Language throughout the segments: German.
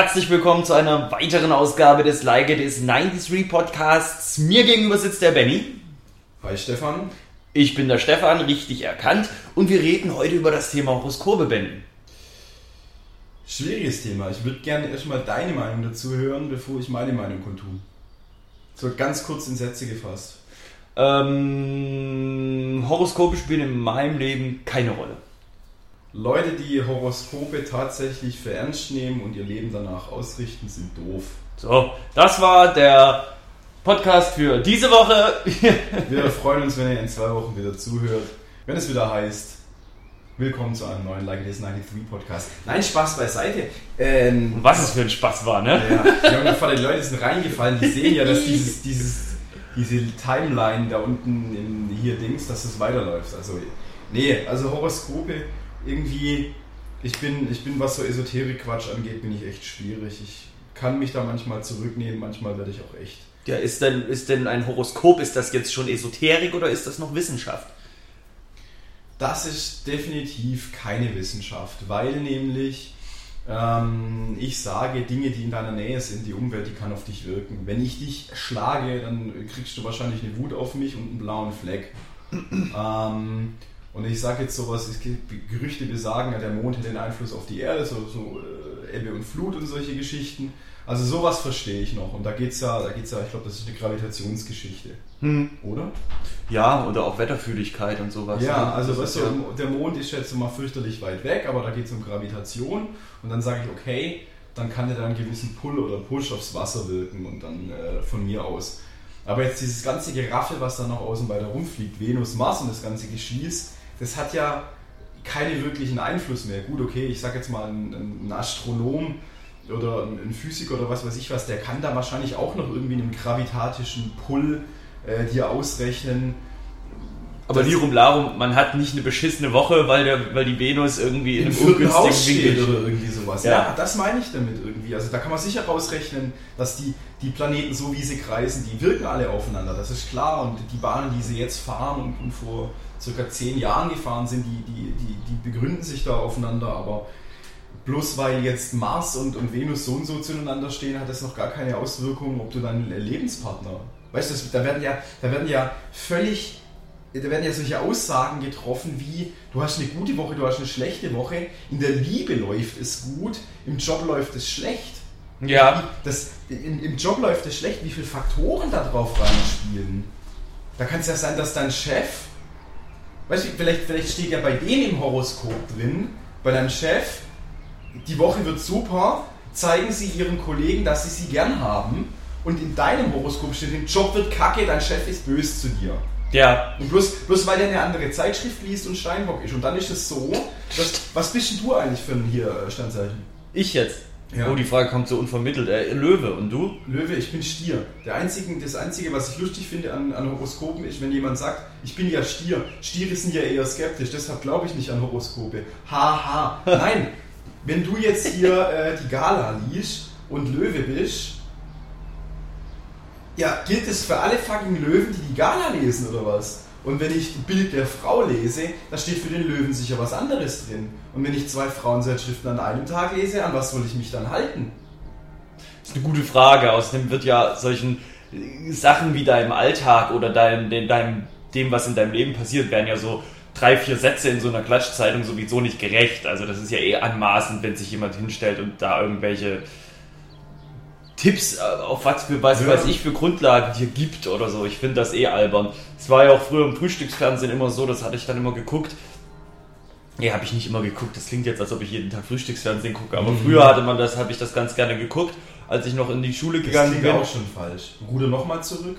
Herzlich willkommen zu einer weiteren Ausgabe des Like It Is 93 Podcasts. Mir gegenüber sitzt der Benny. Hi Stefan. Ich bin der Stefan, richtig erkannt. Und wir reden heute über das Thema Horoskope, Benny. Schwieriges Thema. Ich würde gerne erstmal deine Meinung dazu hören, bevor ich meine Meinung kundtun. So ganz kurz in Sätze gefasst. Ähm, Horoskope spielen in meinem Leben keine Rolle. Leute, die Horoskope tatsächlich für ernst nehmen und ihr Leben danach ausrichten, sind doof. So, das war der Podcast für diese Woche. Wir freuen uns, wenn ihr in zwei Wochen wieder zuhört. Wenn es wieder heißt, willkommen zu einem neuen Like It Is 93 Podcast. Nein, Spaß beiseite. Ähm, Was es für ein Spaß war, ne? Ja, die Leute sind reingefallen, die sehen ja, dass dieses, dieses, diese Timeline da unten in hier Dings, dass es weiterläuft. Also, nee, also Horoskope irgendwie, ich bin, ich bin, was so Esoterik-Quatsch angeht, bin ich echt schwierig. Ich kann mich da manchmal zurücknehmen, manchmal werde ich auch echt. Ja, ist denn, ist denn ein Horoskop, ist das jetzt schon Esoterik oder ist das noch Wissenschaft? Das ist definitiv keine Wissenschaft, weil nämlich ähm, ich sage, Dinge, die in deiner Nähe sind, die Umwelt, die kann auf dich wirken. Wenn ich dich schlage, dann kriegst du wahrscheinlich eine Wut auf mich und einen blauen Fleck. ähm, und ich sage jetzt sowas, es gibt Gerüchte besagen, ja, der Mond hat den Einfluss auf die Erde, so, so äh, Ebbe und Flut und solche Geschichten. Also sowas verstehe ich noch. Und da geht es ja, da geht's ja, ich glaube, das ist eine Gravitationsgeschichte. Hm. Oder? Ja, oder auch Wetterfühligkeit und sowas. Ja, ne? also weißt du, ja der Mond ist jetzt mal fürchterlich weit weg, aber da geht es um Gravitation. Und dann sage ich, okay, dann kann der da einen gewissen Pull oder Push aufs Wasser wirken und dann äh, von mir aus. Aber jetzt dieses ganze Geraffe, was da noch außen da rumfliegt, Venus, Mars und das ganze Geschieß, das hat ja keinen wirklichen Einfluss mehr. Gut, okay, ich sage jetzt mal, ein, ein Astronom oder ein Physiker oder was weiß ich was, der kann da wahrscheinlich auch noch irgendwie einen gravitatischen Pull äh, dir ausrechnen. Aber Lirum Larum, man hat nicht eine beschissene Woche, weil, der, weil die Venus irgendwie in einem ungünstigen Winkel oder irgendwie sowas. Ja. ja. das meine ich damit irgendwie. Also da kann man sicher rausrechnen, dass die, die Planeten so wie sie kreisen, die wirken alle aufeinander. Das ist klar. Und die Bahnen, die sie jetzt fahren und, und vor circa zehn Jahren gefahren sind, die, die, die, die begründen sich da aufeinander, aber bloß weil jetzt Mars und, und Venus so und so zueinander stehen, hat das noch gar keine Auswirkungen, ob du deinen Lebenspartner. Weißt du, da werden ja, da werden ja völlig, da werden ja solche Aussagen getroffen wie, du hast eine gute Woche, du hast eine schlechte Woche, in der Liebe läuft es gut, im Job läuft es schlecht. Ja. Das, in, Im Job läuft es schlecht, wie viele Faktoren da drauf reinspielen. Da kann es ja sein, dass dein Chef Weißt du, vielleicht, vielleicht steht ja bei denen im Horoskop drin, bei deinem Chef, die Woche wird super, zeigen sie ihren Kollegen, dass sie sie gern haben. Und in deinem Horoskop steht, der Job wird kacke, dein Chef ist böse zu dir. Ja. Und bloß, bloß weil er eine andere Zeitschrift liest und Steinbock ist. Und dann ist es so, dass, was bist denn du eigentlich für ein hier äh, Standzeichen? Ich jetzt? Ja. Oh, die Frage kommt so unvermittelt. Äh, Löwe, und du? Löwe, ich bin Stier. Der einzige, das Einzige, was ich lustig finde an, an Horoskopen, ist, wenn jemand sagt, ich bin ja Stier. Stiere sind ja eher skeptisch, deshalb glaube ich nicht an Horoskope. Haha. Ha. Nein, wenn du jetzt hier äh, die Gala liest und Löwe bist, ja, gilt es für alle fucking Löwen, die die Gala lesen, oder was? Und wenn ich Bild der Frau lese, da steht für den Löwen sicher was anderes drin. Und wenn ich zwei Frauenzeitschriften an einem Tag lese, an was soll ich mich dann halten? Das ist eine gute Frage. Außerdem wird ja solchen Sachen wie deinem Alltag oder deinem, deinem, dem, was in deinem Leben passiert, werden ja so drei, vier Sätze in so einer Klatschzeitung sowieso nicht gerecht. Also das ist ja eh anmaßend, wenn sich jemand hinstellt und da irgendwelche Tipps äh, auf was für was ja. weiß ich für Grundlagen dir gibt oder so. Ich finde das eh albern. Es war ja auch früher im Frühstücksfernsehen immer so, das hatte ich dann immer geguckt. Nee, habe ich nicht immer geguckt. Das klingt jetzt, als ob ich jeden Tag Frühstücksfernsehen gucke. Aber mhm. früher hatte man das, habe ich das ganz gerne geguckt, als ich noch in die Schule gegangen das bin. Das auch schon falsch. Ruder nochmal zurück.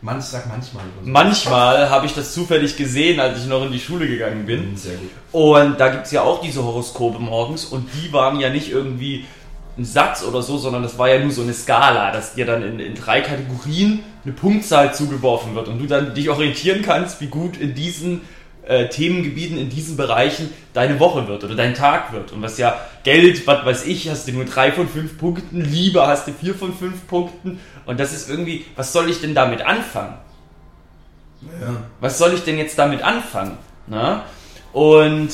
Manch sagt manchmal. So. Manchmal habe ich das zufällig gesehen, als ich noch in die Schule gegangen bin. Mhm, sehr gut. Und da gibt es ja auch diese Horoskope morgens und die waren ja nicht irgendwie ein Satz oder so, sondern das war ja nur so eine Skala, dass dir dann in, in drei Kategorien eine Punktzahl zugeworfen wird und du dann dich orientieren kannst, wie gut in diesen äh, Themengebieten, in diesen Bereichen deine Woche wird oder dein Tag wird. Und was ja Geld, was weiß ich, hast du nur drei von fünf Punkten, Liebe hast du vier von fünf Punkten und das ist irgendwie, was soll ich denn damit anfangen? Ja. Was soll ich denn jetzt damit anfangen? Na? Und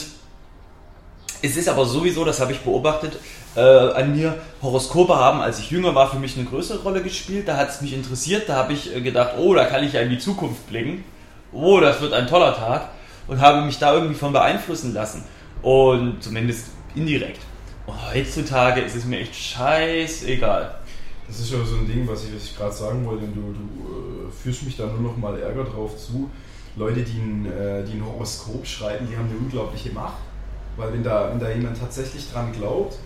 es ist aber sowieso, das habe ich beobachtet, äh, an mir. Horoskope haben, als ich jünger war, für mich eine größere Rolle gespielt. Da hat es mich interessiert. Da habe ich äh, gedacht, oh, da kann ich ja in die Zukunft blicken. Oh, das wird ein toller Tag. Und habe mich da irgendwie von beeinflussen lassen. Und zumindest indirekt. Und heutzutage ist es mir echt scheißegal. Das ist ja so ein Ding, was ich, ich gerade sagen wollte. Du, du äh, führst mich da nur noch mal Ärger drauf zu. Leute, die ein, äh, die ein Horoskop schreiben, die haben eine unglaubliche Macht. Weil wenn da, wenn da jemand tatsächlich dran glaubt,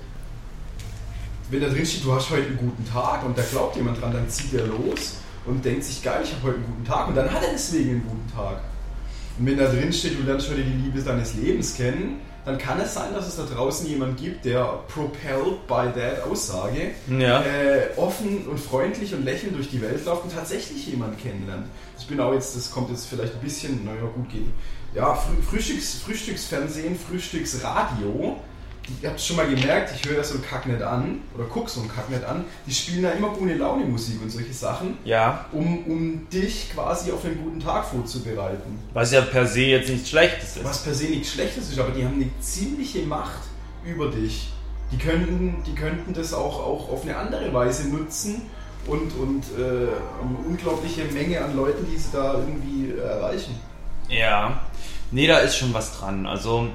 wenn da drin steht, du hast heute einen guten Tag und da glaubt jemand dran, dann zieht er los und denkt sich, geil, ich habe heute einen guten Tag und dann hat er deswegen einen guten Tag. Und wenn da drin steht, du lernst heute die Liebe deines Lebens kennen, dann kann es sein, dass es da draußen jemand gibt, der propelled by that Aussage ja. äh, offen und freundlich und lächelnd durch die Welt läuft und tatsächlich jemand kennenlernt. Ich bin auch jetzt, das kommt jetzt vielleicht ein bisschen, naja, gut gehen. Ja, Frühstücks, Frühstücksfernsehen, Frühstücksradio ihr habt es schon mal gemerkt, ich höre so einen Kack nicht an oder gucke so einen Kack nicht an. Die spielen da immer gute Laune Musik und solche Sachen, ja. um, um dich quasi auf einen guten Tag vorzubereiten. Was ja per se jetzt nichts Schlechtes ist. Was per se nichts Schlechtes ist, aber die haben eine ziemliche Macht über dich. Die könnten, die könnten das auch, auch auf eine andere Weise nutzen und, und äh, eine unglaubliche Menge an Leuten, die sie da irgendwie erreichen. Ja, nee, da ist schon was dran. Also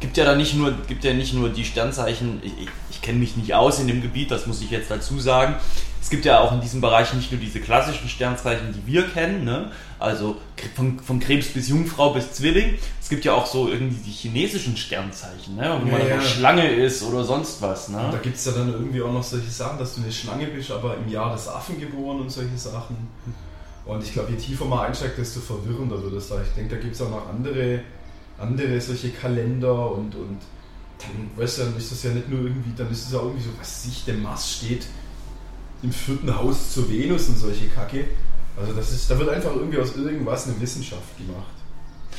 gibt ja da nicht nur, gibt ja nicht nur die Sternzeichen, ich, ich, ich kenne mich nicht aus in dem Gebiet, das muss ich jetzt dazu sagen. Es gibt ja auch in diesem Bereich nicht nur diese klassischen Sternzeichen, die wir kennen, ne? also von, von Krebs bis Jungfrau bis Zwilling. Es gibt ja auch so irgendwie die chinesischen Sternzeichen, ne? wo ja, man ja. Schlange ist oder sonst was. Ne? Und da gibt es ja dann irgendwie auch noch solche Sachen, dass du eine Schlange bist, aber im Jahr des Affen geboren und solche Sachen. Und ich glaube, je tiefer man einsteigt, desto verwirrender wird es da. Ich denke, da gibt es auch noch andere andere solche Kalender und, und dann, weißt du, dann ist das ja nicht nur irgendwie, dann ist es ja irgendwie so, was sich der Mars steht im vierten Haus zur Venus und solche Kacke. Also das ist, da wird einfach irgendwie aus irgendwas eine Wissenschaft gemacht.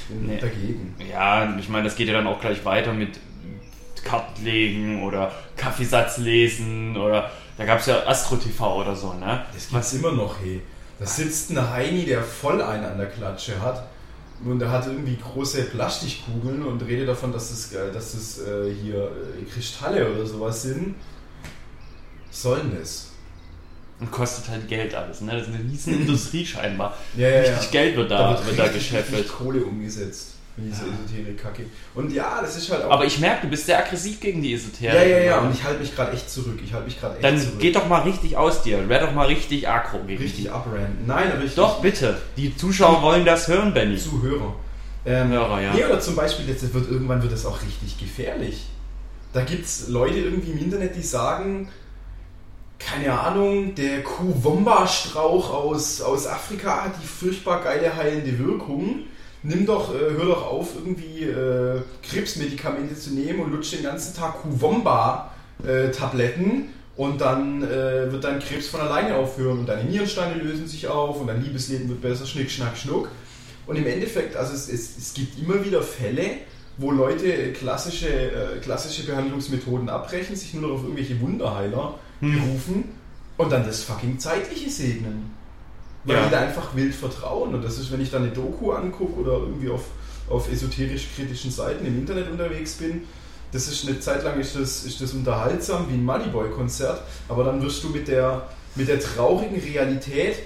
Nee. Dagegen. Ja, ich meine, das geht ja dann auch gleich weiter mit Kartenlegen oder Kaffeesatz lesen oder da gab es ja Astro TV oder so, ne? Das gibt's Was immer noch, hey. Da sitzt ein Heini, der voll einen an der Klatsche hat und er hat irgendwie große Plastikkugeln und redet davon, dass es, das, dass das äh, hier äh, Kristalle oder sowas sind. Sollen es? Und kostet halt Geld alles, ne? Das ist eine riesen Industrie scheinbar. Ja, ja, richtig ja. Geld wird da, da wird, wird da gescheffelt. Kohle umgesetzt. Diese ja. Esoterik-Kacke. Und ja, das ist halt auch. Aber ich merke, du bist sehr aggressiv gegen die Esoterik. Ja, ja, ja, und ich halte mich gerade echt zurück. Ich halte mich gerade echt Dann zurück. geht doch mal richtig aus dir. Wär doch mal richtig aggro gegen Richtig abranden. Nein, aber ich. Doch, bitte. Die Zuschauer wollen das hören, Benny. Zuhörer. Ähm, Hörer, ja. Nee, oder zum Beispiel, jetzt wird irgendwann wird das auch richtig gefährlich. Da gibt es Leute irgendwie im Internet, die sagen, keine Ahnung, der Kuwomba-Strauch aus, aus Afrika hat die furchtbar geile heilende Wirkung nimm doch, äh, hör doch auf, irgendwie äh, Krebsmedikamente zu nehmen und lutsch den ganzen Tag Kuwomba-Tabletten äh, und dann äh, wird dein Krebs von alleine aufhören und deine Nierensteine lösen sich auf und dein Liebesleben wird besser, schnick, schnack, schnuck. Und im Endeffekt, also es, es, es gibt immer wieder Fälle, wo Leute klassische, äh, klassische Behandlungsmethoden abbrechen, sich nur noch auf irgendwelche Wunderheiler hm. berufen und dann das fucking Zeitliche segnen weil ja. die da einfach wild vertrauen. Und das ist, wenn ich da eine Doku angucke oder irgendwie auf, auf esoterisch-kritischen Seiten im Internet unterwegs bin, das ist eine Zeit lang ist das, ist das unterhaltsam wie ein Moneyboy-Konzert, aber dann wirst du mit der, mit der traurigen Realität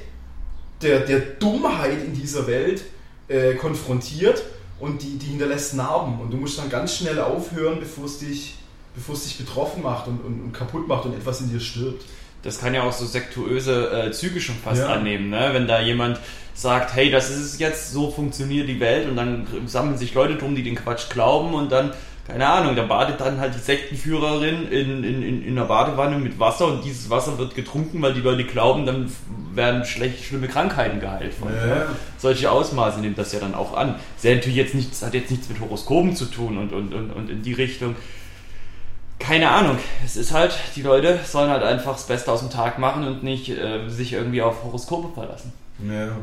der, der Dummheit in dieser Welt äh, konfrontiert und die, die hinterlässt Narben und du musst dann ganz schnell aufhören, bevor es dich, bevor es dich betroffen macht und, und, und kaputt macht und etwas in dir stirbt das kann ja auch so sektuöse äh, Züge schon fast ja. annehmen, ne? wenn da jemand sagt, hey, das ist es jetzt, so funktioniert die Welt und dann sammeln sich Leute drum, die den Quatsch glauben und dann, keine Ahnung, da badet dann halt die Sektenführerin in, in, in, in einer Badewanne mit Wasser und dieses Wasser wird getrunken, weil die Leute glauben, dann werden schlecht, schlimme Krankheiten geheilt. Von, ja. ne? Solche Ausmaße nimmt das ja dann auch an. Das natürlich jetzt nichts, hat jetzt nichts mit Horoskopen zu tun und, und, und, und in die Richtung keine Ahnung. Es ist halt, die Leute sollen halt einfach das Beste aus dem Tag machen und nicht äh, sich irgendwie auf Horoskope verlassen. Ja.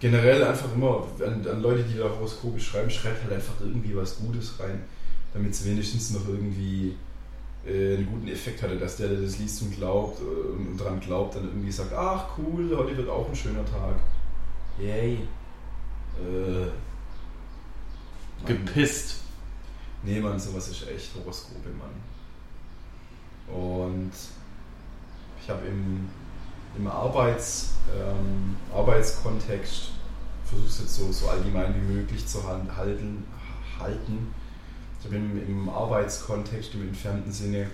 Generell einfach immer an, an, Leute, die da Horoskope schreiben, schreibt halt einfach irgendwie was Gutes rein, damit es wenigstens noch irgendwie äh, einen guten Effekt hatte, dass der, der das liest und glaubt äh, und dran glaubt, dann irgendwie sagt, ach cool, heute wird auch ein schöner Tag. Yay. Äh, Gepisst. Nee, Mann, sowas ist echt Horoskope, Mann. Und ich habe im, im Arbeits, ähm, Arbeitskontext versuche es jetzt so, so allgemein wie möglich zu halten. halten. Ich habe im, im Arbeitskontext im entfernten Sinne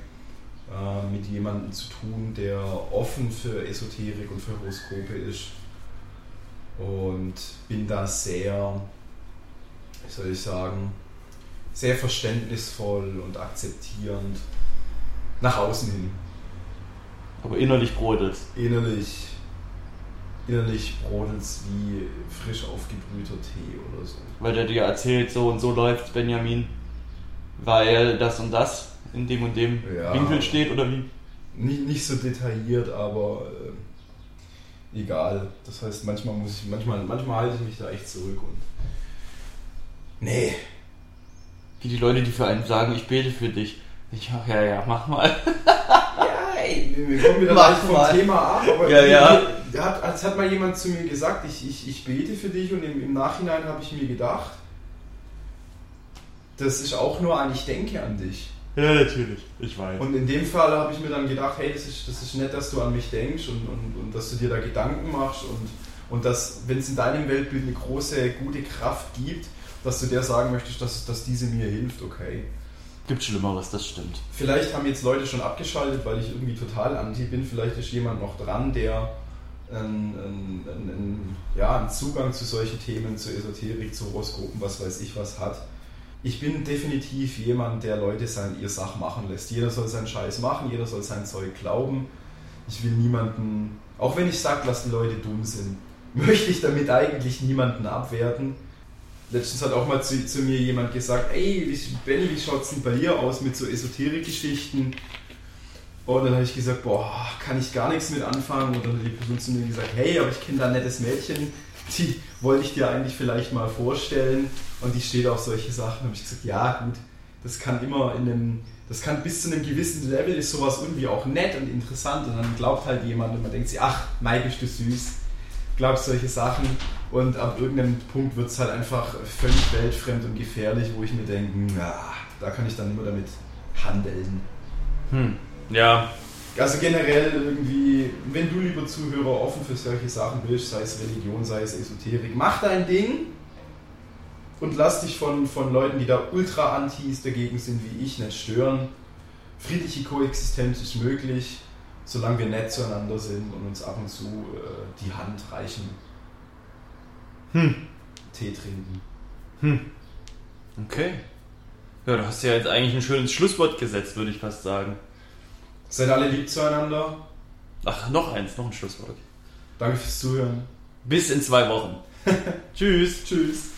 äh, mit jemandem zu tun, der offen für Esoterik und für Horoskope ist. Und bin da sehr, wie soll ich sagen, sehr verständnisvoll und akzeptierend nach außen hin. Aber innerlich brodelt Innerlich, innerlich brodelt wie frisch aufgebrühter Tee oder so. Weil der dir erzählt, so und so läuft Benjamin, weil das und das in dem und dem ja, Winkel steht oder wie? Nicht, nicht so detailliert, aber äh, egal. Das heißt, manchmal muss ich, manchmal, manchmal halte ich mich da echt zurück und. Nee. Wie die Leute, die für einen sagen, ich bete für dich. Ich ach ja, ja, mach mal. ja, ey, wir kommen wieder leicht vom mal. Thema ab, aber ja, ja. Hat, als hat mal jemand zu mir gesagt, ich, ich, ich bete für dich und im, im Nachhinein habe ich mir gedacht, das ist auch nur ein Ich denke an dich. Ja, natürlich, ich weiß. Und in dem Fall habe ich mir dann gedacht, hey, das ist, das ist nett, dass du an mich denkst und, und, und dass du dir da Gedanken machst und, und dass, wenn es in deinem Weltbild eine große, gute Kraft gibt, dass du der sagen möchtest, dass, dass diese mir hilft, okay. Gibt Schlimmeres, das stimmt. Vielleicht haben jetzt Leute schon abgeschaltet, weil ich irgendwie total anti bin. Vielleicht ist jemand noch dran, der einen, einen, einen, ja, einen Zugang zu solchen Themen, zu Esoterik, zu Horoskopen, was weiß ich was hat ich bin definitiv jemand, der Leute sein ihr Sach machen lässt. Jeder soll seinen Scheiß machen, jeder soll sein Zeug glauben. Ich will niemanden, auch wenn ich sage, dass die Leute dumm sind, möchte ich damit eigentlich niemanden abwerten. Letztens hat auch mal zu, zu mir jemand gesagt, ey, Benny, wie schaut es denn bei dir aus mit so Esoterik-Geschichten? Und dann habe ich gesagt, boah, kann ich gar nichts mit anfangen. Und dann hat die Person zu mir gesagt, hey, aber ich kenne da ein nettes Mädchen, die wollte ich dir eigentlich vielleicht mal vorstellen und die steht auf solche Sachen. habe ich gesagt, ja gut, das kann immer in einem, das kann bis zu einem gewissen Level ist sowas irgendwie auch nett und interessant und dann glaubt halt jemand und man denkt sich, ach, Mai bist du süß, glaubst solche Sachen und ab irgendeinem Punkt wird es halt einfach völlig weltfremd und gefährlich, wo ich mir denke, na, da kann ich dann immer damit handeln. Hm. Ja, also generell irgendwie, wenn du lieber Zuhörer offen für solche Sachen bist, sei es Religion, sei es Esoterik, mach dein Ding und lass dich von, von Leuten, die da ultra antis dagegen sind wie ich, nicht stören. Friedliche Koexistenz ist möglich, solange wir nett zueinander sind und uns ab und zu äh, die Hand reichen. Hm. Tee trinken. Hm. Okay. Ja, du hast ja jetzt eigentlich ein schönes Schlusswort gesetzt, würde ich fast sagen. Seid alle lieb zueinander. Ach, noch eins, noch ein Schlusswort. Danke fürs Zuhören. Bis in zwei Wochen. Tschüss. Tschüss.